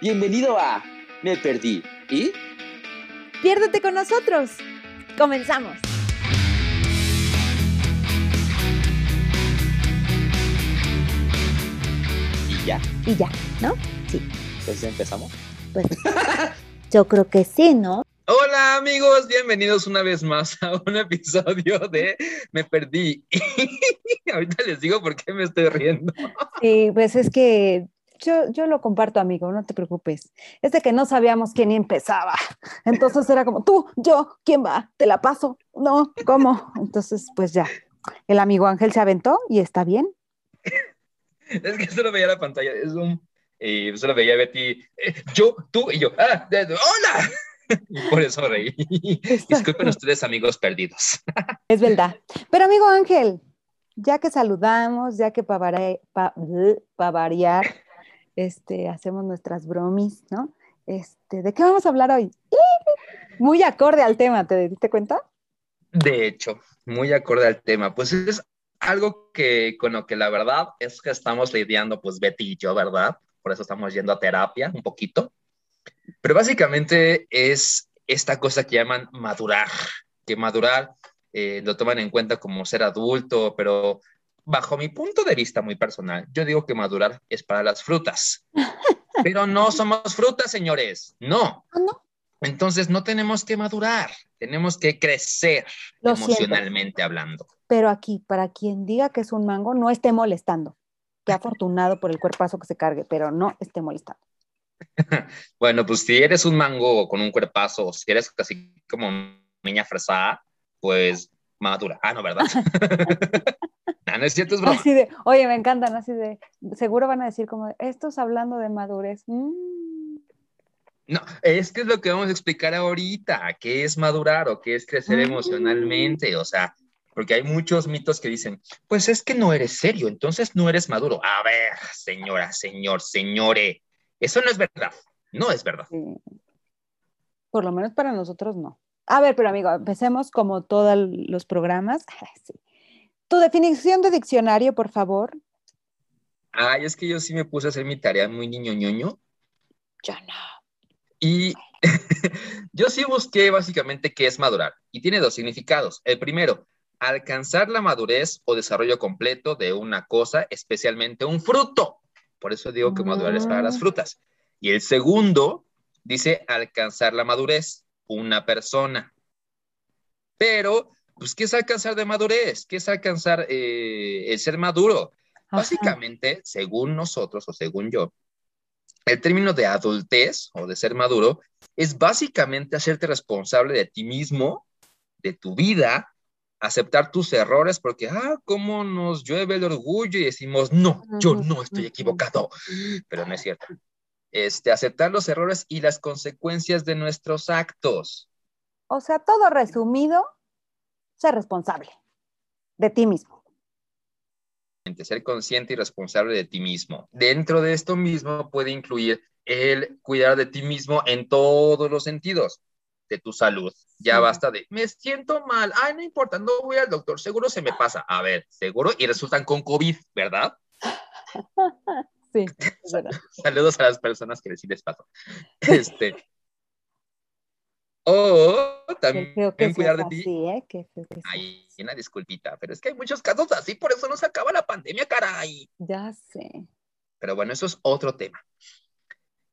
Bienvenido a Me Perdí. ¿Y? Piérdete con nosotros. Comenzamos. Y ya. Y ya, ¿no? Sí. Entonces empezamos. Pues yo creo que sí, ¿no? Hola amigos, bienvenidos una vez más a un episodio de Me Perdí. Ahorita les digo por qué me estoy riendo. Sí, pues es que yo, yo lo comparto, amigo, no te preocupes. Es de que no sabíamos quién empezaba. Entonces era como, tú, yo, ¿quién va? ¿Te la paso? No, ¿cómo? Entonces, pues ya. El amigo Ángel se aventó y está bien. Es que solo veía la pantalla, es un... Y solo veía a Betty, eh, yo, tú y yo. ¡Ah! de- ¡Hola! Y por eso reí. Disculpen ustedes, amigos perdidos. Es verdad. Pero amigo Ángel, ya que saludamos, ya que para variar, este, hacemos nuestras bromis, ¿no? Este, ¿de qué vamos a hablar hoy? Muy acorde al tema, ¿te diste cuenta? De hecho, muy acorde al tema, pues es algo que con lo que la verdad es que estamos lidiando, pues Betty y yo, ¿verdad? Por eso estamos yendo a terapia un poquito. Pero básicamente es esta cosa que llaman madurar, que madurar eh, lo toman en cuenta como ser adulto, pero bajo mi punto de vista muy personal, yo digo que madurar es para las frutas. Pero no somos frutas, señores, no. Ah, no. Entonces no tenemos que madurar, tenemos que crecer Lo siento. emocionalmente hablando. Pero aquí, para quien diga que es un mango, no esté molestando. Qué afortunado por el cuerpazo que se cargue, pero no esté molestando. Bueno, pues si eres un mango con un cuerpazo, o si eres casi como niña fresada, pues madura. Ah, no, ¿verdad? No, no es cierto, es broma. Así de, oye, me encantan, así de, seguro van a decir como, estos hablando de madurez. Mm. No, es que es lo que vamos a explicar ahorita, qué es madurar o qué es crecer Mm. emocionalmente, o sea, porque hay muchos mitos que dicen, pues es que no eres serio, entonces no eres maduro. A ver, señora, señor, señore, eso no es verdad, no es verdad. Por lo menos para nosotros no. A ver, pero amigo, empecemos como todos los programas. Sí. Tu definición de diccionario, por favor. Ay, es que yo sí me puse a hacer mi tarea muy niño ñoño Yo no. y yo sí busqué básicamente qué es madurar y tiene dos significados. El primero, alcanzar la madurez o desarrollo completo de una cosa, especialmente un fruto. Por eso digo que madurar es para las Ah. frutas. Y el segundo dice alcanzar la madurez, una persona. Pero, pues, ¿qué es alcanzar de madurez? ¿Qué es alcanzar eh, el ser maduro? Ajá. Básicamente, según nosotros o según yo, el término de adultez o de ser maduro es básicamente hacerte responsable de ti mismo, de tu vida, aceptar tus errores, porque, ah, cómo nos llueve el orgullo y decimos, no, yo no estoy equivocado, pero no es cierto. Este, aceptar los errores y las consecuencias de nuestros actos. O sea, todo resumido, ser responsable de ti mismo. ser consciente y responsable de ti mismo. Dentro de esto mismo puede incluir el cuidar de ti mismo en todos los sentidos, de tu salud. Ya Sí. basta de, me siento mal, ay, no importa, no voy al doctor, seguro se me pasa. A ver, seguro, y resultan con COVID, ¿verdad? Sí. Saludos a las personas que sí les pasó. Este. O también que cuidar de ti. ¿eh? Qué feo que Ay, una disculpita, pero es que hay muchos casos así, por eso no se acaba la pandemia, caray. Ya sé. Pero bueno, eso es otro tema.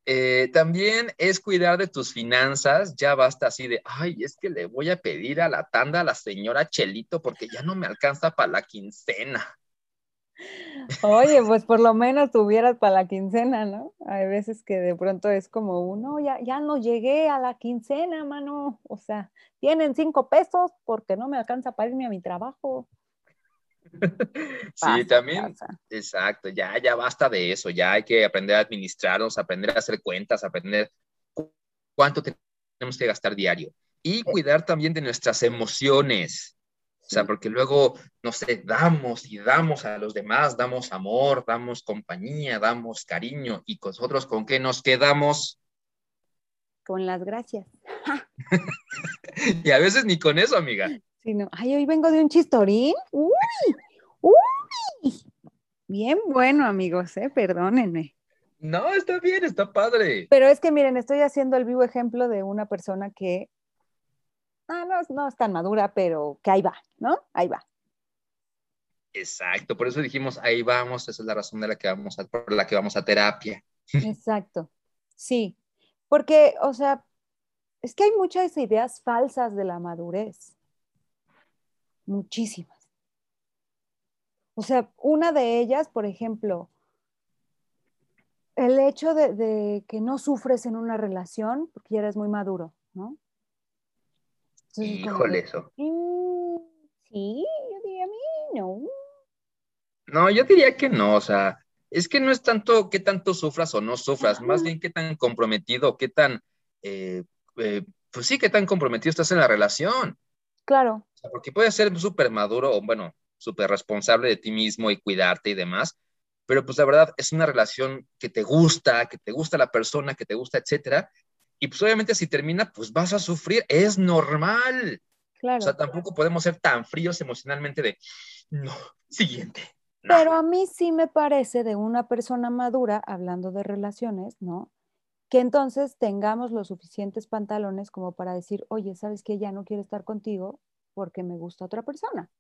Eh, también es cuidar de tus finanzas. Ya basta así de, ay, es que le voy a pedir a la tanda a la señora Chelito porque ya no me alcanza para la quincena. Oye, pues por lo menos tuvieras para la quincena, ¿no? Hay veces que de pronto es como uno, ya, ya no llegué a la quincena, mano. O sea, tienen cinco pesos porque no me alcanza para irme a mi trabajo. Sí, también, pasa. exacto, ya, ya basta de eso, ya hay que aprender a administrarnos, aprender a hacer cuentas, aprender cu- cuánto tenemos que gastar diario y cuidar también de nuestras emociones. O sea, porque luego, no sé, damos y damos a los demás, damos amor, damos compañía, damos cariño, y nosotros con qué nos quedamos. Con las gracias. Y a veces ni con eso, amiga. Sí, no. Ay, hoy vengo de un chistorín. Uy, uy. Bien bueno, amigos, ¿eh? Perdónenme. No, está bien, está padre. Pero es que miren, estoy haciendo el vivo ejemplo de una persona que ah, no, no es tan madura, pero que ahí va, ¿no? Ahí va. Exacto, por eso dijimos, ahí vamos, esa es la razón de la que vamos a, por la que vamos a terapia. Exacto, sí, porque, o sea, es que hay muchas ideas falsas de la madurez, muchísimas. O sea, una de ellas, por ejemplo, el hecho de, que no sufres en una relación porque ya eres muy maduro, ¿no? Híjole, eso. Mm, sí, yo diría a mí, no. No, yo diría que no, o sea, es que no es tanto qué tanto sufras o no sufras, más bien qué tan comprometido, qué tan, eh, eh, pues sí, qué tan comprometido estás en la relación. Claro. porque puedes ser súper maduro o, bueno, súper responsable de ti mismo y cuidarte y demás, pero pues la verdad es una relación que te gusta, que te gusta la persona, que te gusta, etcétera, y pues obviamente si termina, pues vas a sufrir, es normal. Claro. O sea, tampoco podemos ser tan fríos emocionalmente de, no, siguiente. Pero a mí sí me parece de una persona madura, hablando de relaciones, ¿no? Que entonces tengamos los suficientes pantalones como para decir, oye, ¿sabes que Ya no quiero estar contigo porque me gusta otra persona.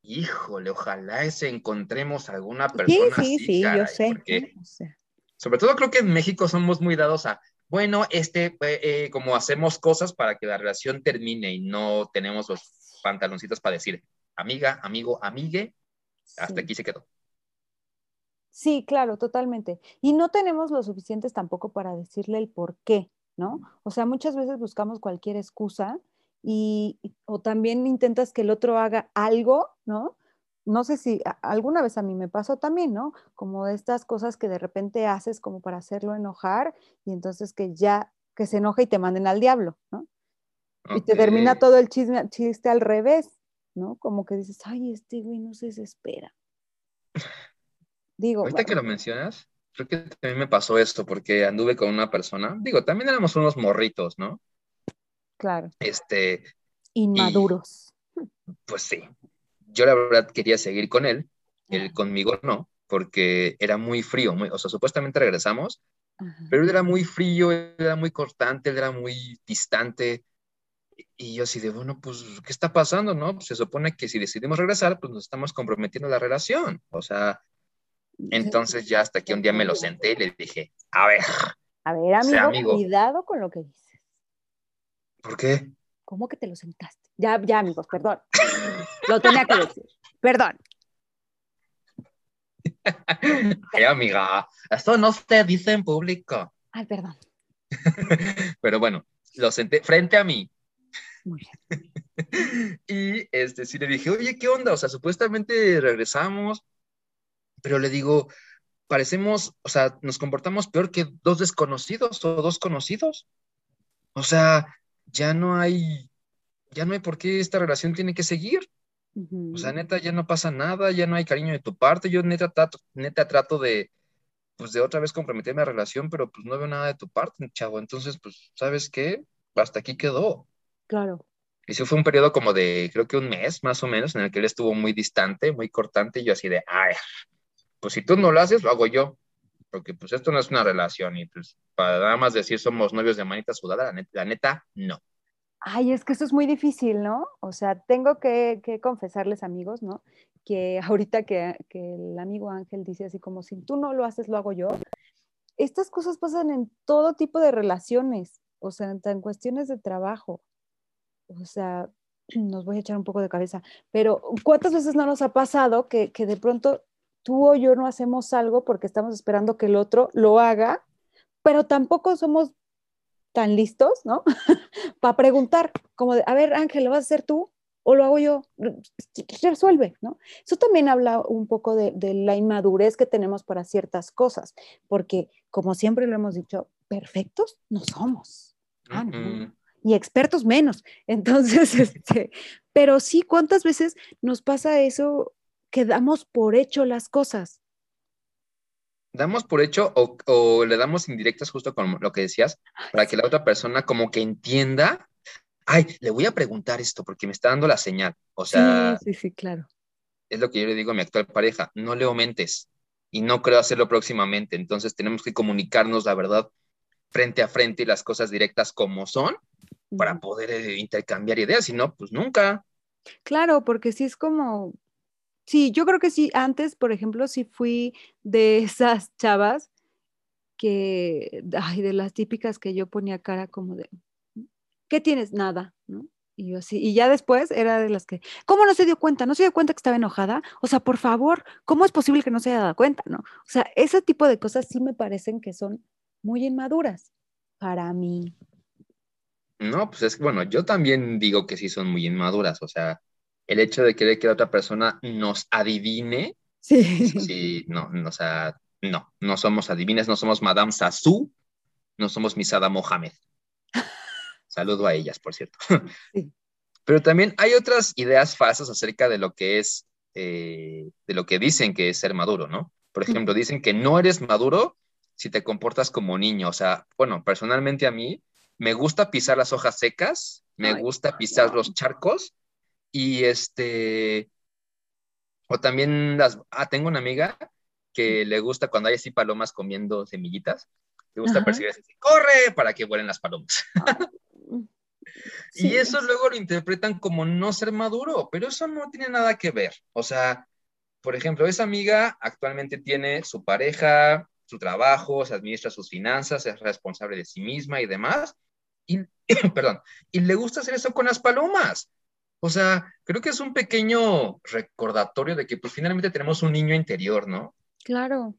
Híjole, ojalá ese encontremos alguna persona. Sí, sí, sí, yo sé. Sobre todo creo que en México somos muy dados a, bueno, este, eh, eh, como hacemos cosas para que la relación termine y no tenemos los pantaloncitos para decir, amiga, amigo, amigue, hasta aquí se quedó. Sí, claro, totalmente. Y no tenemos lo suficientes tampoco para decirle el por qué, ¿no? O sea, muchas veces buscamos cualquier excusa y, o también intentas que el otro haga algo, ¿no? No sé si alguna vez a mí me pasó también, ¿no? Como estas cosas que de repente haces como para hacerlo enojar y entonces que ya, que se enoja y te manden al diablo, ¿no? Y te termina todo el chisme, chiste al revés, ¿no? Como que dices, ay, este güey no se desespera. Digo. Ahorita que lo mencionas, creo que también me pasó esto, porque anduve con una persona, digo, también éramos unos morritos, ¿no? Claro. Este. Inmaduros. pues sí. Yo la verdad quería seguir con él, él conmigo no, porque era muy frío, muy, o sea, supuestamente regresamos, pero él era muy frío, él era muy cortante, él era muy distante. Y yo así de, bueno, pues, ¿qué está pasando, no? Pues se supone que si decidimos regresar, pues nos estamos comprometiendo la relación. O sea, entonces ya hasta que un día me lo senté y le dije, a ver. A ver, amigo, cuidado con lo que dices. ¿Por qué? ¿Cómo que te lo sentaste? Ya, ya, amigos, perdón. lo tenía que decir. Perdón. Ay, amiga, esto no se dice en público. Ay, perdón. Pero bueno, lo senté frente a mí. Muy bien. y este, sí le dije, oye, ¿qué onda? O sea, supuestamente regresamos, pero le digo, parecemos, o sea, nos comportamos peor que dos desconocidos o dos conocidos. O sea, ya no hay, ya no hay por qué esta relación tiene que seguir. O sea, neta, ya no pasa nada, ya no hay cariño de tu parte. Yo neta trato, neta trato de, pues de otra vez comprometerme a la relación, pero pues no veo nada de tu parte, chavo. Entonces, pues, ¿sabes qué? Hasta aquí quedó. Claro. Y eso fue un periodo como de, creo que un mes más o menos, en el que él estuvo muy distante, muy cortante, y yo así de, ay, pues si tú no lo haces, lo hago yo. Porque pues esto no es una relación, y pues para nada más decir somos novios de manita sudada, la neta, la neta no. Ay, es que eso es muy difícil, ¿no? O sea, tengo que, confesarles, amigos, ¿no? Que ahorita que, el amigo Ángel dice así como, si tú no lo haces, lo hago yo. Estas cosas pasan en todo tipo de relaciones, o sea, en, cuestiones de trabajo. O sea, nos voy a echar un poco de cabeza, pero ¿cuántas veces no nos ha pasado que, de pronto tú o yo no hacemos algo porque estamos esperando que el otro lo haga, pero tampoco somos tan listos, ¿no? Para preguntar, como de, a ver, Ángel, ¿lo vas a hacer tú o lo hago yo? Resuelve, ¿no? Eso también habla un poco de, la inmadurez que tenemos para ciertas cosas, porque como siempre lo hemos dicho, perfectos no somos. Ah, y expertos menos. Entonces, este, pero sí, ¿cuántas veces nos pasa eso que damos por hecho las cosas? Damos por hecho o, le damos indirectas justo con lo que decías, para que la otra persona como que entienda, ay, le voy a preguntar esto porque me está dando la señal. O sea, sí, sí, sí, claro. Es lo que yo le digo a mi actual pareja, no le aumentes. y no creo hacerlo próximamente. Entonces tenemos que comunicarnos la verdad frente a frente y las cosas directas como son para poder eh, intercambiar ideas, si no, pues nunca. Claro, porque sí es como, sí, yo creo que sí, antes, por ejemplo, sí fui de esas chavas que, ay, de las típicas que yo ponía cara como de, ¿qué tienes? Nada, ¿no? Y yo así, y ya después era de las que, ¿cómo no se dio cuenta? ¿No se dio cuenta que estaba enojada? O sea, por favor, ¿cómo es posible que no se haya dado cuenta? ¿No? O sea, ese tipo de cosas sí me parecen que son muy inmaduras para mí. No, pues es que, bueno, yo también digo que sí son muy inmaduras, o sea, el hecho de querer que la otra persona nos adivine, sí, sí no, no, o sea, no, no somos adivines, no somos Madame Sassou, no somos Misada Mohamed. Saludo a ellas, por cierto. Sí. Pero también hay otras ideas falsas acerca de lo que es, eh, de lo que dicen que es ser maduro, ¿no? Por ejemplo, dicen que no eres maduro si te comportas como niño. O sea, bueno, personalmente a mí me gusta pisar las hojas secas, me gusta pisar los charcos y este, o también las, ah, tengo una amiga que le gusta cuando hay así palomas comiendo semillitas, le gusta percibir así, corre para que vuelen las palomas. y eso luego lo interpretan como no ser maduro, pero eso no tiene nada que ver. O sea, por ejemplo, esa amiga actualmente tiene su pareja, su trabajo, se administra sus finanzas, es responsable de sí misma y demás, y, perdón, y le gusta hacer eso con las palomas. O sea, creo que es un pequeño recordatorio de que pues finalmente tenemos un niño interior, ¿no? Claro.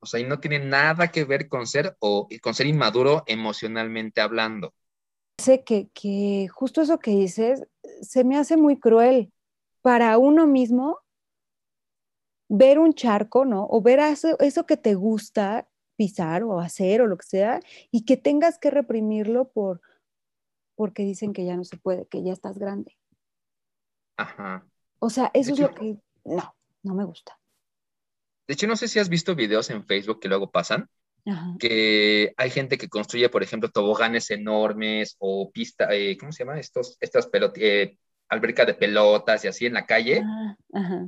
O sea, y no tiene nada que ver con ser o con ser inmaduro emocionalmente hablando. Sé que, que justo eso que dices se me hace muy cruel para uno mismo ver un charco, ¿no? O ver eso, eso que te gusta pisar o hacer o lo que sea, y que tengas que reprimirlo por, porque dicen que ya no se puede, que ya estás grande. Ajá. O sea, eso es lo que, no, no me gusta. De hecho, no sé si has visto videos en Facebook que luego pasan, que hay gente que construye, por ejemplo, toboganes enormes o pista, eh, ¿cómo se llama? Estos, estas pelotas, eh, alberca de pelotas y así en la calle, ah,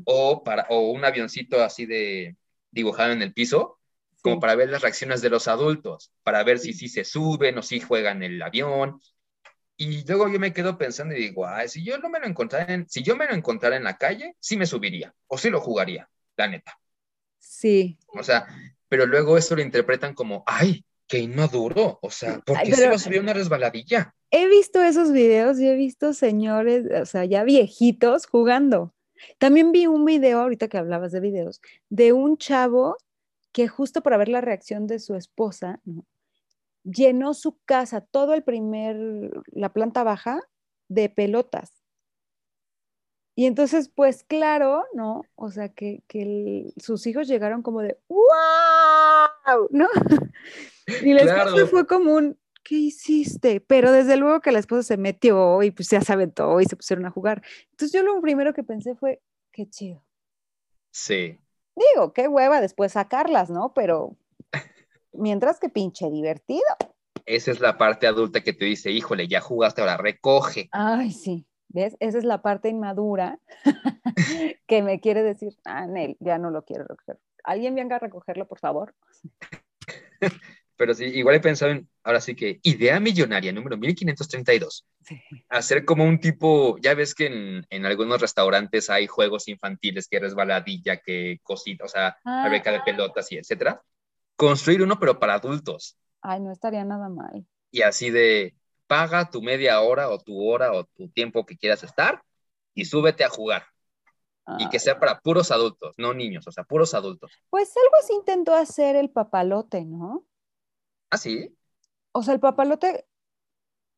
o, para, o un avioncito así de dibujado en el piso, como para ver las reacciones de los adultos, para ver si sí se suben o si juegan el avión. Y luego yo me quedo pensando y digo, ay, si yo no me lo encontrara en, si yo me lo encontrara en la calle, sí me subiría o sí lo jugaría, la neta. Sí. O sea, pero luego eso lo interpretan como, ay, qué inmaduro, o sea, ¿por qué se va a subir una resbaladilla? He visto esos videos y he visto señores, o sea, ya viejitos jugando. También vi un video, ahorita que hablabas de videos, de un chavo que justo para ver la reacción de su esposa, llenó su casa, todo el primer, la planta baja, de pelotas. Y entonces, pues claro, ¿no? O sea, que, sus hijos llegaron como de, ¡wow! ¿No? Y la esposa fue como un, ¿qué hiciste? Pero desde luego que la esposa se metió y pues ya se aventó y se pusieron a jugar. Entonces yo lo primero que pensé fue, qué chido. Sí. Digo, qué hueva después sacarlas, ¿no? Pero mientras que pinche divertido. Esa es la parte adulta que te dice, híjole, ya jugaste, ahora recoge. Ay, sí. ¿Ves? Esa es la parte inmadura que me quiere decir, ah, Nel, ya no lo quiero recoger. ¿Alguien venga a recogerlo, por favor? Pero sí, igual he pensado en, ahora sí que, idea millonaria número 1532. Sí. Hacer como un tipo, ya ves que en, en, algunos restaurantes hay juegos infantiles, que resbaladilla, que cosita, o sea, ah, beca de pelotas y etcétera. Construir uno, pero para adultos. Ay, no estaría nada mal. Y así de, paga tu media hora o tu hora o tu tiempo que quieras estar y súbete a jugar. Y que sea para puros adultos, no niños, o sea, puros adultos. Pues algo así intentó hacer el papalote, ¿no? ¿Ah, sí? O sea, el papalote,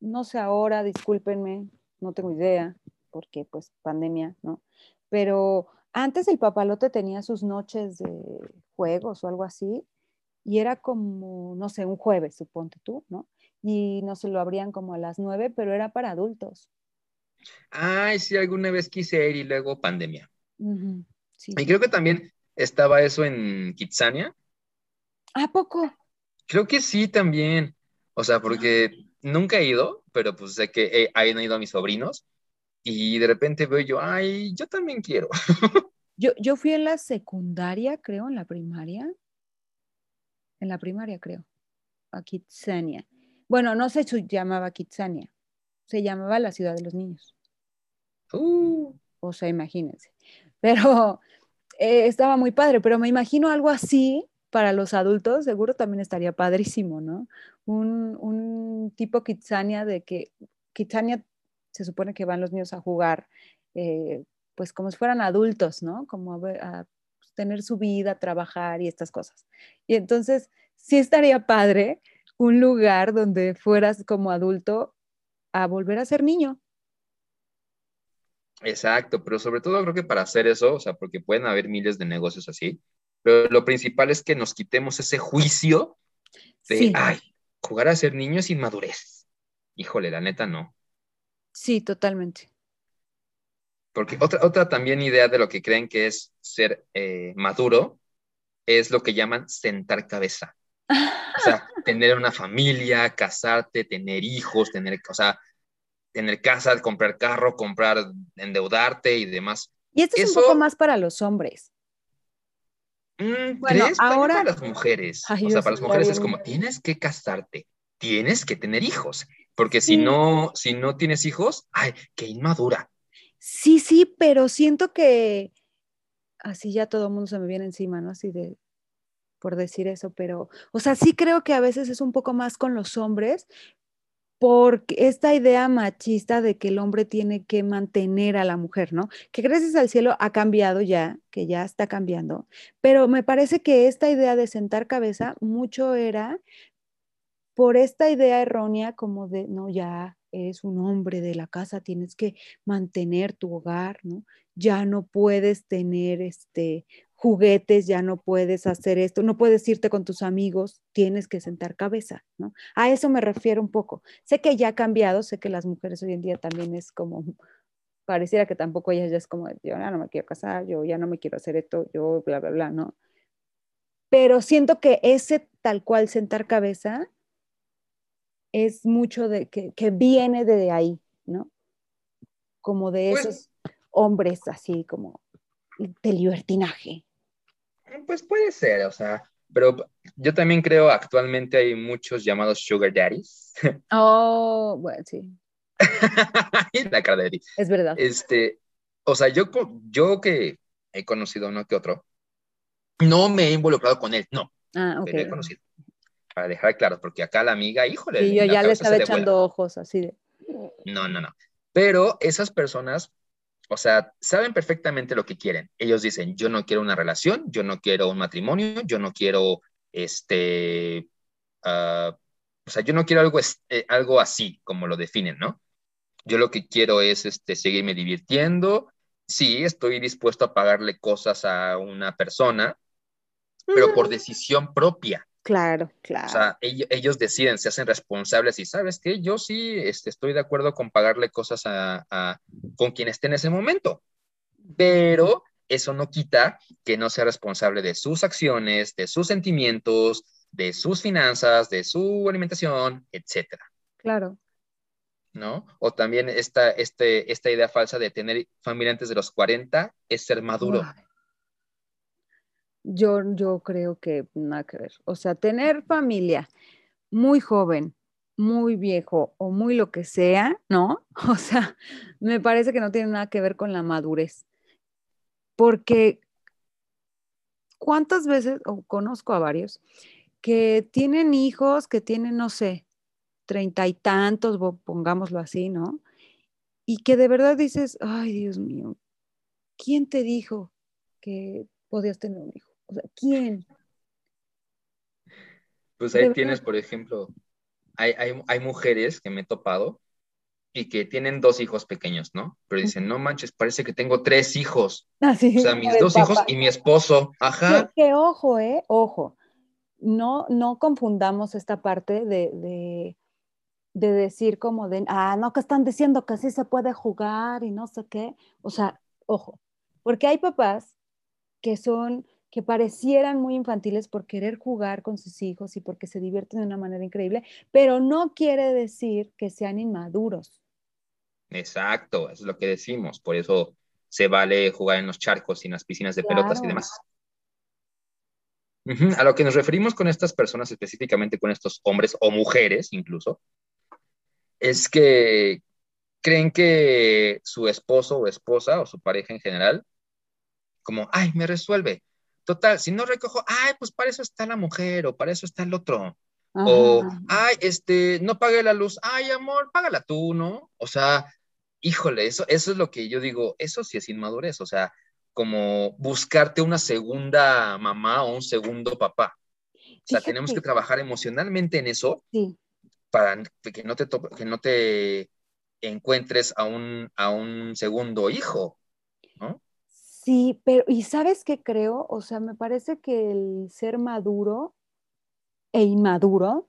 no sé ahora, discúlpenme, no tengo idea, porque pues pandemia, ¿no? Pero antes el papalote tenía sus noches de juegos o algo así, y era como, no sé, un jueves, suponte tú, ¿no? Y no se lo abrían como a las nueve, pero era para adultos. Ay, sí, alguna vez quise ir y luego pandemia. Y creo que también estaba eso en Kitsania. ¿A poco? Creo que sí también. O sea, porque nunca he ido, pero pues sé que he, han ido a mis sobrinos y de repente veo yo, ay, yo también quiero. Yo, yo fui en la secundaria, creo, en la primaria. En la primaria, creo. A Kitsania. Bueno, no se llamaba Kitsania. Se llamaba la ciudad de los niños. Uh. O sea, imagínense. Pero eh, estaba muy padre, pero me imagino algo así para los adultos, seguro también estaría padrísimo, ¿no? Un, un tipo Kitsania de que Kitsania se supone que van los niños a jugar, eh, pues como si fueran adultos, ¿no? Como a, a tener su vida, trabajar y estas cosas. Y entonces, sí estaría padre un lugar donde fueras como adulto a volver a ser niño. Exacto, pero sobre todo creo que para hacer eso, o sea, porque pueden haber miles de negocios así, pero lo principal es que nos quitemos ese juicio de, ay, jugar a ser niño es inmadurez. Híjole, la neta no. Sí, totalmente. Porque otra, otra también idea de lo que creen que es ser eh, maduro es lo que llaman sentar cabeza. O sea, tener una familia, casarte, tener hijos, tener, o sea, tener casa, comprar carro, comprar, endeudarte y demás. Y esto es un poco más para los hombres. Mm, bueno, ahora para las mujeres. o sea, para las mujeres es como tienes que casarte, tienes que tener hijos, porque si no, si no tienes hijos, ay, qué inmadura. Sí, sí, pero siento que así ya todo el mundo se me viene encima, ¿no? Así de por decir eso, pero, o sea, sí creo que a veces es un poco más con los hombres, porque esta idea machista de que el hombre tiene que mantener a la mujer, ¿no? Que gracias al cielo ha cambiado ya, que ya está cambiando, pero me parece que esta idea de sentar cabeza mucho era por esta idea errónea como de, no, ya eres un hombre de la casa, tienes que mantener tu hogar, ¿no? Ya no puedes tener este juguetes, ya no puedes hacer esto, no puedes irte con tus amigos, tienes que sentar cabeza, ¿no? A eso me refiero un poco. Sé que ya ha cambiado, sé que las mujeres hoy en día también es como, pareciera que tampoco ellas ya es como, yo ya no me quiero casar, yo ya no me quiero hacer esto, yo bla, bla, bla, ¿no? Pero siento que ese tal cual sentar cabeza es mucho de que, que viene de ahí, ¿no? Como de pues esos hombres así como de libertinaje. Pues puede ser, o sea, pero yo también creo actualmente hay muchos llamados sugar daddies. Oh, bueno, sí. la cara de Es verdad. Este, o sea, yo, yo que he conocido uno que otro, no me he involucrado con él, no. Ah, ok. Pero he conocido. Para dejar claro, porque acá la amiga, híjole. Y yo ya le estaba echando ojos así de. No, no, no. Pero esas personas o sea, saben perfectamente lo que quieren. Ellos dicen, yo no quiero una relación, yo no quiero un matrimonio, yo no quiero, este, ah, o sea, yo no quiero algo, eh, algo así, como lo definen, ¿no? Yo lo que quiero es, este, seguirme divirtiendo. Sí, estoy dispuesto a pagarle cosas a una persona, pero por decisión propia. Claro, claro. O sea, ellos, deciden, se hacen responsables y sabes que yo sí este, estoy de acuerdo con pagarle cosas a, con quien esté en ese momento, pero eso no quita que no sea responsable de sus acciones, de sus sentimientos, de sus finanzas, de su alimentación, etcétera. Claro. ¿No? O también esta, este, esta idea falsa de tener familia antes de los 40 es ser maduro. Yo, yo creo que nada que ver. O sea, tener familia muy joven, muy viejo o muy lo que sea, ¿no? O sea, me parece que no tiene nada que ver con la madurez. Porque ¿cuántas veces, o conozco a varios, que tienen hijos, que tienen, no sé, treinta y tantos, pongámoslo así, ¿no? Y que de verdad dices, ay, Dios mío, ¿quién te dijo que podías tener un hijo? O sea, ¿quién? Pues ahí tienes, por ejemplo, hay, mujeres que me he topado y que tienen dos hijos pequeños, ¿no? Pero dicen, no manches, parece que tengo tres hijos. Ah, o sea, mis dos hijos y mi esposo. Ajá. Que, ojo, ¿eh? Ojo. No, no confundamos esta parte de, de, de, decir como de, ah, no, que están diciendo que sí se puede jugar y no sé qué. O sea, ojo, porque hay papás que son que parecieran muy infantiles por querer jugar con sus hijos y porque se divierten de una manera increíble, pero no quiere decir que sean inmaduros. Exacto, eso es lo que decimos. Por eso se vale jugar en los charcos y en las piscinas de pelotas y demás. A lo que nos referimos con estas personas, específicamente con estos hombres o mujeres incluso, es que creen que su esposo o esposa o su pareja en general, como, ay, me resuelve. Total, si no recojo, ay, pues para eso está la mujer o para eso está el otro. O, ay, este, no pague la luz, ay, amor, págala tú, ¿no? O sea, híjole, eso, eso es lo que yo digo, eso sí es inmadurez, o sea, como buscarte una segunda mamá o un segundo papá. O sea, tenemos que trabajar emocionalmente en eso para que no te, que no te encuentres a un, a un segundo hijo, ¿no? Sí, pero ¿y sabes qué creo? O sea, me parece que el ser maduro e inmaduro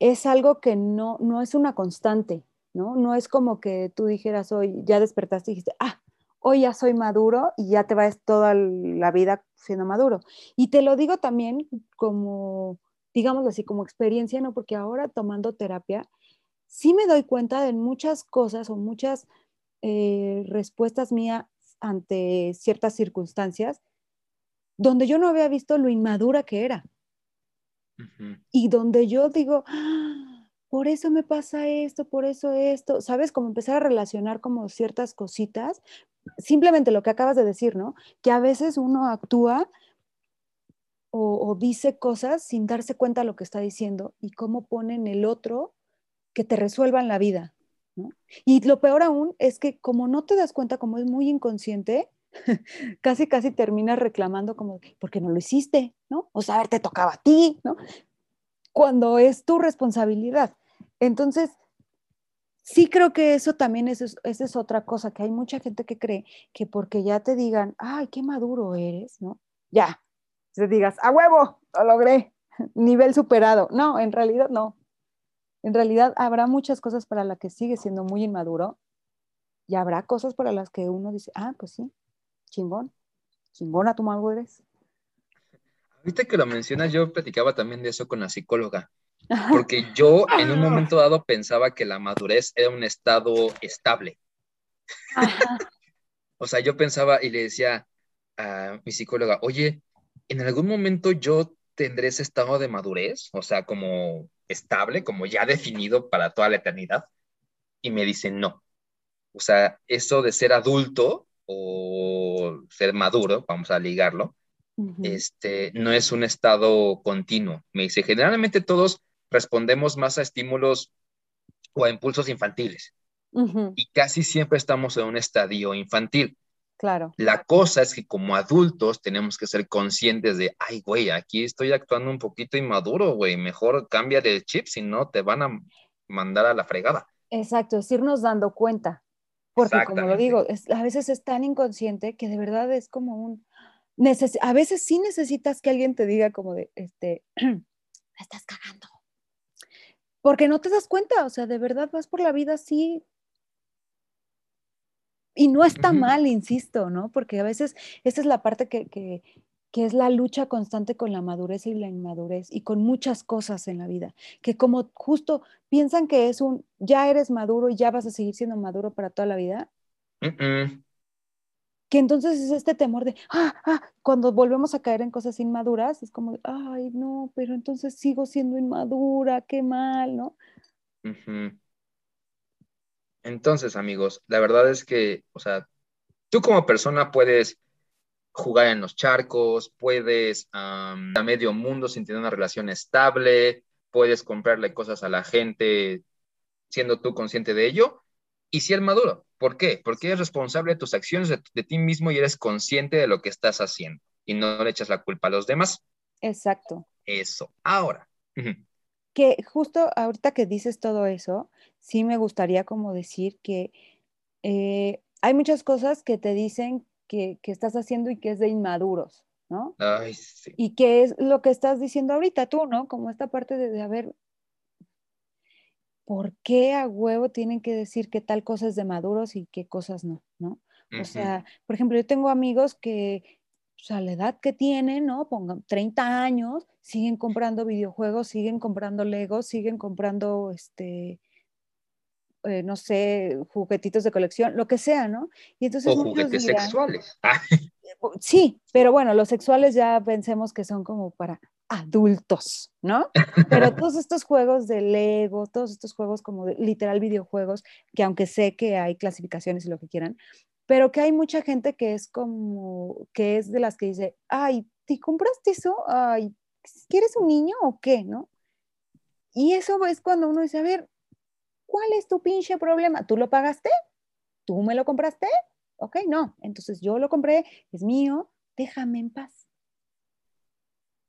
es algo que no, no es una constante, ¿no? No es como que tú dijeras hoy, ya despertaste y dijiste, ah, hoy ya soy maduro y ya te vas toda la vida siendo maduro. Y te lo digo también como, digamos así, como experiencia, ¿no? Porque ahora tomando terapia, sí me doy cuenta de muchas cosas o muchas eh, respuestas mías ante ciertas circunstancias donde yo no había visto lo inmadura que era. Y donde yo digo, ah, por eso me pasa esto, por eso esto, ¿sabes? Como empezar a relacionar como ciertas cositas, simplemente lo que acabas de decir, ¿no? Que a veces uno actúa o, o dice cosas sin darse cuenta de lo que está diciendo y cómo pone en el otro que te resuelvan la vida. Y lo peor aún es que como no te das cuenta, como es muy inconsciente, casi, casi terminas reclamando como, ¿por qué no lo hiciste? ¿No? O sea, te tocaba a ti, ¿no? Cuando es tu responsabilidad. Entonces, sí creo que eso también es, es otra cosa, que hay mucha gente que cree que porque ya te digan, ay, qué maduro eres, ¿no? Ya, te digas, a huevo, lo logré, nivel superado. No, en realidad no. En realidad habrá muchas cosas para las que sigue siendo muy inmaduro y habrá cosas para las que uno dice, ah, pues sí, chingón, chingona tu algo eres. Ahorita que lo mencionas, yo platicaba también de eso con la psicóloga, porque yo en un momento dado pensaba que la madurez era un estado estable. o sea, yo pensaba y le decía a mi psicóloga, oye, ¿en algún momento yo tendré ese estado de madurez? O sea, como estable, como ya definido para toda la eternidad. Y me dice, no. O sea, eso de ser adulto o ser maduro, vamos a ligarlo, este, no es un estado continuo. Me dice, generalmente todos respondemos más a estímulos o a impulsos infantiles. Y casi siempre estamos en un estadio infantil. Claro. La cosa es que como adultos tenemos que ser conscientes de, ay, güey, aquí estoy actuando un poquito inmaduro, güey, mejor cambia de chip, si no te van a mandar a la fregada. Exacto, es irnos dando cuenta, porque como lo digo, a veces es tan inconsciente que de verdad es como un... a veces sí necesitas que alguien te diga como de, este, estás cagando. Porque no te das cuenta, o sea, de verdad vas por la vida así y no está mal, insisto, ¿no? Porque a veces esa es la parte que, que, que, es la lucha constante con la madurez y la inmadurez y con muchas cosas en la vida, que como justo piensan que es un, ya eres maduro y ya vas a seguir siendo maduro para toda la vida. Que entonces es este temor de, ah, ah, cuando volvemos a caer en cosas inmaduras, es como, ay, no, pero entonces sigo siendo inmadura, qué mal, ¿no? Entonces, amigos, la verdad es que, o sea, tú como persona puedes jugar en los charcos, puedes a medio mundo sin tener una relación estable, puedes comprarle cosas a la gente siendo tú consciente de ello y ser maduro. ¿Por qué? Porque eres responsable de tus acciones, de, ti mismo y eres consciente de lo que estás haciendo y no le echas la culpa a los demás. Exacto. Eso. Ahora. Que justo ahorita que dices todo eso, sí me gustaría como decir que eh, hay muchas cosas que te dicen que, estás haciendo y que es de inmaduros, ¿no? Ay, sí. Y que es lo que estás diciendo ahorita tú, ¿no? Como esta parte de, de haber, ¿por qué a huevo tienen que decir que tal cosa es de maduros y qué cosas no, ¿no? O sea, por ejemplo, yo tengo amigos que pues, a la edad que tienen, ¿no? Pongan 30 años, siguen comprando videojuegos, siguen comprando Legos, siguen comprando este eh, no sé, juguetitos de colección, lo que sea, ¿no? Y entonces o juguetes sexuales. Sí, pero bueno, los sexuales ya pensemos que son como para adultos, ¿no? Pero todos estos juegos de Lego, todos estos juegos como de, literal videojuegos, que aunque sé que hay clasificaciones y lo que quieran, pero que hay mucha gente que es como, que es de las que dice, ay, ¿te compraste eso? Ay, ¿quieres un niño o qué? ¿No? Y eso es cuando uno dice, a ver, ¿cuál es tu pinche problema? ¿Tú lo pagaste? ¿Tú me lo compraste? Ok, no. Entonces yo lo compré, es mío, déjame en paz.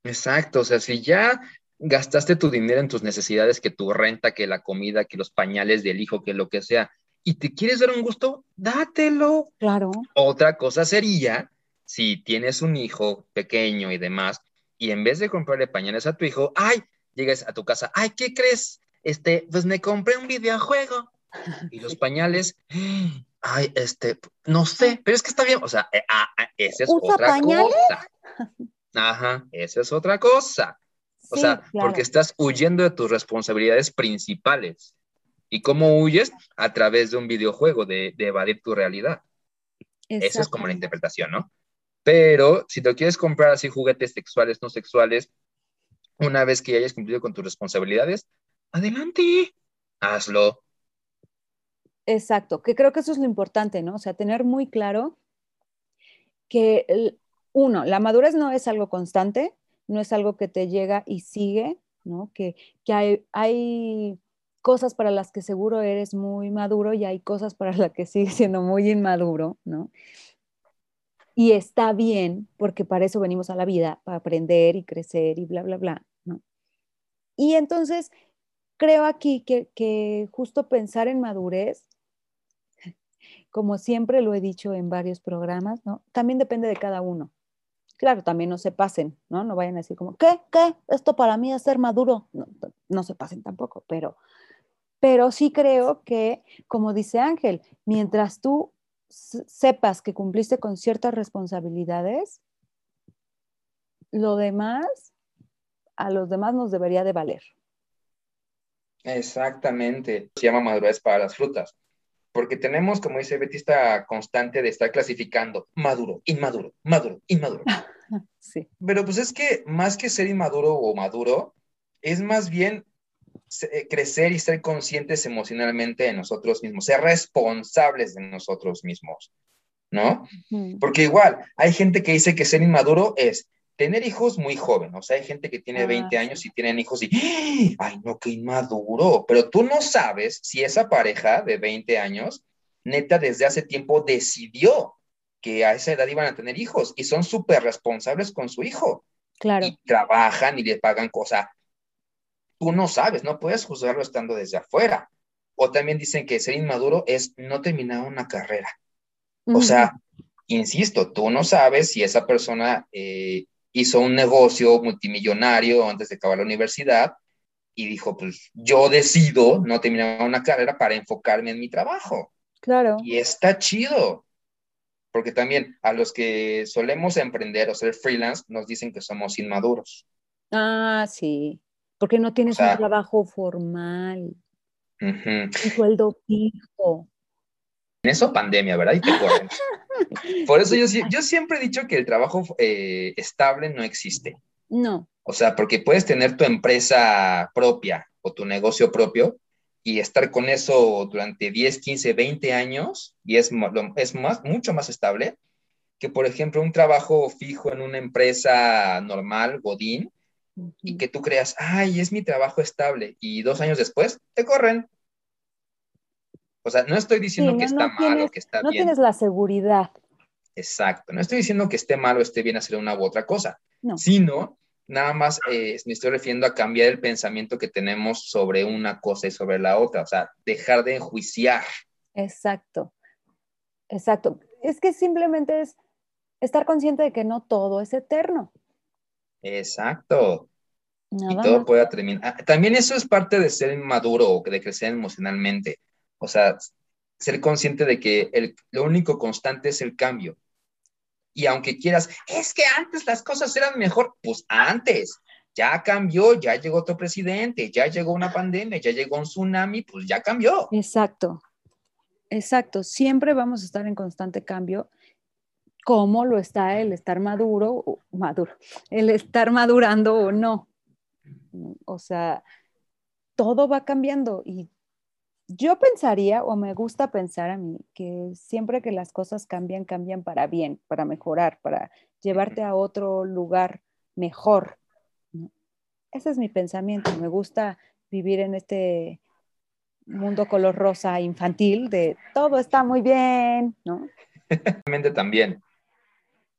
Exacto, o sea, si ya gastaste tu dinero en tus necesidades, que tu renta, que la comida, que los pañales del hijo, que lo que sea, y te quieres dar un gusto, dátelo. Claro. Otra cosa sería, si tienes un hijo pequeño y demás, y en vez de comprarle pañales a tu hijo, ay, llegas a tu casa, ay, ¿qué crees? Este, pues me compré un videojuego. Y los pañales, ay, este, no sé, pero es que está bien, o sea, eh, ah, ah, esa es otra cosa. Ajá, esa es otra cosa. O sea, porque estás huyendo de tus responsabilidades principales. ¿Y cómo huyes? A través de un videojuego, de, evadir tu realidad. Esa es como la interpretación, ¿no? Pero si te quieres comprar así juguetes sexuales, no sexuales, una vez que ya hayas cumplido con tus responsabilidades, adelante, hazlo. Exacto, que creo que eso es lo importante, ¿no? O sea, tener muy claro que, uno, la madurez no es algo constante, no es algo que te llega y sigue, ¿no? Que, hay, hay cosas para las que seguro eres muy maduro y hay cosas para las que sigues siendo muy inmaduro, ¿no? Y está bien, porque para eso venimos a la vida, para aprender y crecer y bla, bla, bla, ¿no? Y entonces, creo aquí que, que justo pensar en madurez, como siempre lo he dicho en varios programas, ¿no? También depende de cada uno. Claro, también no se pasen, ¿no? No vayan a decir como, ¿qué? ¿Qué? Esto para mí es ser maduro. No, no se pasen tampoco, pero, pero sí creo que, como dice Ángel, mientras tú sepas que cumpliste con ciertas responsabilidades, lo demás, a los demás nos debería de valer. Exactamente. Se llama madurez para las frutas. Porque tenemos, como dice Betty, esta constante de estar clasificando maduro, inmaduro, maduro, inmaduro. Sí. Pero pues es que más que ser inmaduro o maduro, es más bien crecer y ser conscientes emocionalmente de nosotros mismos, ser responsables de nosotros mismos, ¿no? Porque igual, hay gente que dice que ser inmaduro es tener hijos muy joven, o sea, hay gente que tiene 20 ah, años y tienen hijos y, ay, no, qué inmaduro, pero tú no sabes si esa pareja de 20 años, neta, desde hace tiempo decidió que a esa edad iban a tener hijos y son súper responsables con su hijo. Claro. Y trabajan y le pagan cosas tú no sabes, no puedes juzgarlo estando desde afuera. O también dicen que ser inmaduro es no terminar una carrera. O sea, insisto, tú no sabes si esa persona eh, hizo un negocio multimillonario antes de acabar la universidad y dijo, pues yo decido no terminar una carrera para enfocarme en mi trabajo. Claro. Y está chido, porque también a los que solemos emprender o ser freelance nos dicen que somos inmaduros. Ah, sí porque no tienes un trabajo formal, un sueldo fijo. En eso pandemia, ¿verdad? Y te Por eso yo, yo, siempre he dicho que el trabajo eh, estable no existe. No. O sea, porque puedes tener tu empresa propia o tu negocio propio y estar con eso durante 10, 15, 20 años y es, es más, mucho más estable que, por ejemplo, un trabajo fijo en una empresa normal, Godín, y que tú creas, ay, es mi trabajo estable, y dos años después te corren. O sea, no estoy diciendo que está mal o que está bien. No tienes la seguridad. Exacto, no estoy diciendo que esté mal o esté bien hacer una u otra cosa, sino nada más eh, me estoy refiriendo a cambiar el pensamiento que tenemos sobre una cosa y sobre la otra, o sea, dejar de enjuiciar. Exacto, exacto. Es que simplemente es estar consciente de que no todo es eterno. Exacto. y todo pueda terminar. Ah, también eso es parte de ser maduro o de crecer emocionalmente. O sea, ser consciente de que el, lo único constante es el cambio. Y aunque quieras, es que antes las cosas eran mejor, pues antes. ya cambió, ya llegó otro presidente, ya llegó una pandemia, ya llegó un tsunami, pues ya cambió. Exacto, exacto. Siempre vamos a estar en constante cambio, como lo está el estar maduro, maduro, el estar madurando o no. O sea, todo va cambiando y yo pensaría, o me gusta pensar a mí, que siempre que las cosas cambian, cambian para bien, para mejorar, para llevarte a otro lugar mejor. Ese es mi pensamiento. Me gusta vivir en este mundo color rosa infantil de todo está muy bien, ¿no? También,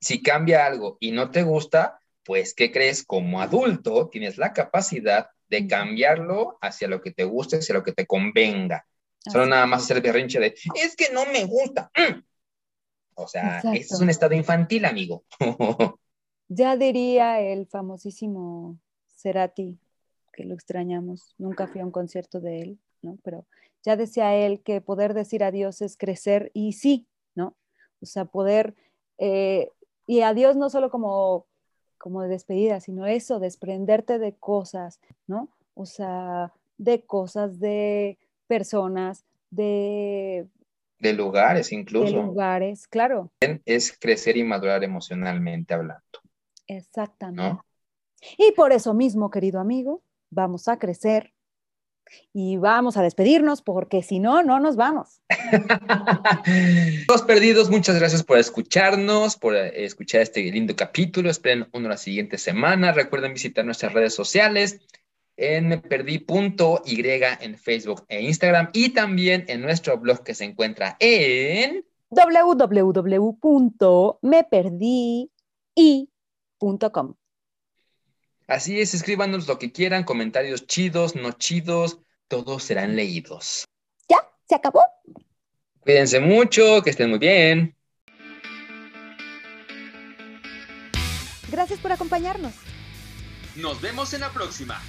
si cambia algo y no te gusta, pues, ¿qué crees? Como adulto tienes la capacidad de cambiarlo hacia lo que te guste, hacia lo que te convenga. Solo nada más hacer berrinche de, es que no me gusta. Mm. O sea, es un estado infantil, amigo. ya diría el famosísimo Cerati, que lo extrañamos. Nunca fui a un concierto de él, ¿no? Pero ya decía él que poder decir adiós es crecer y sí, ¿no? O sea, poder, eh, y adiós no solo como como de despedida, sino eso, desprenderte de cosas, ¿no? O sea, de cosas, de personas, de... De lugares incluso. De lugares, claro. Es crecer y madurar emocionalmente hablando. Exactamente. Y por eso mismo, querido amigo, vamos a crecer y vamos a despedirnos porque si no, no nos vamos. Los perdidos, muchas gracias por escucharnos, por eh, escuchar este lindo capítulo. Esperen uno la siguiente semana. Recuerden visitar nuestras redes sociales en perdí.y en Facebook e Instagram y también en nuestro blog que se encuentra en www.meperdi.com. Así es, escríbanos lo que quieran, comentarios chidos, no chidos, todos serán leídos. ¿Ya? ¿Se acabó? Cuídense mucho, que estén muy bien. Gracias por acompañarnos. Nos vemos en la próxima.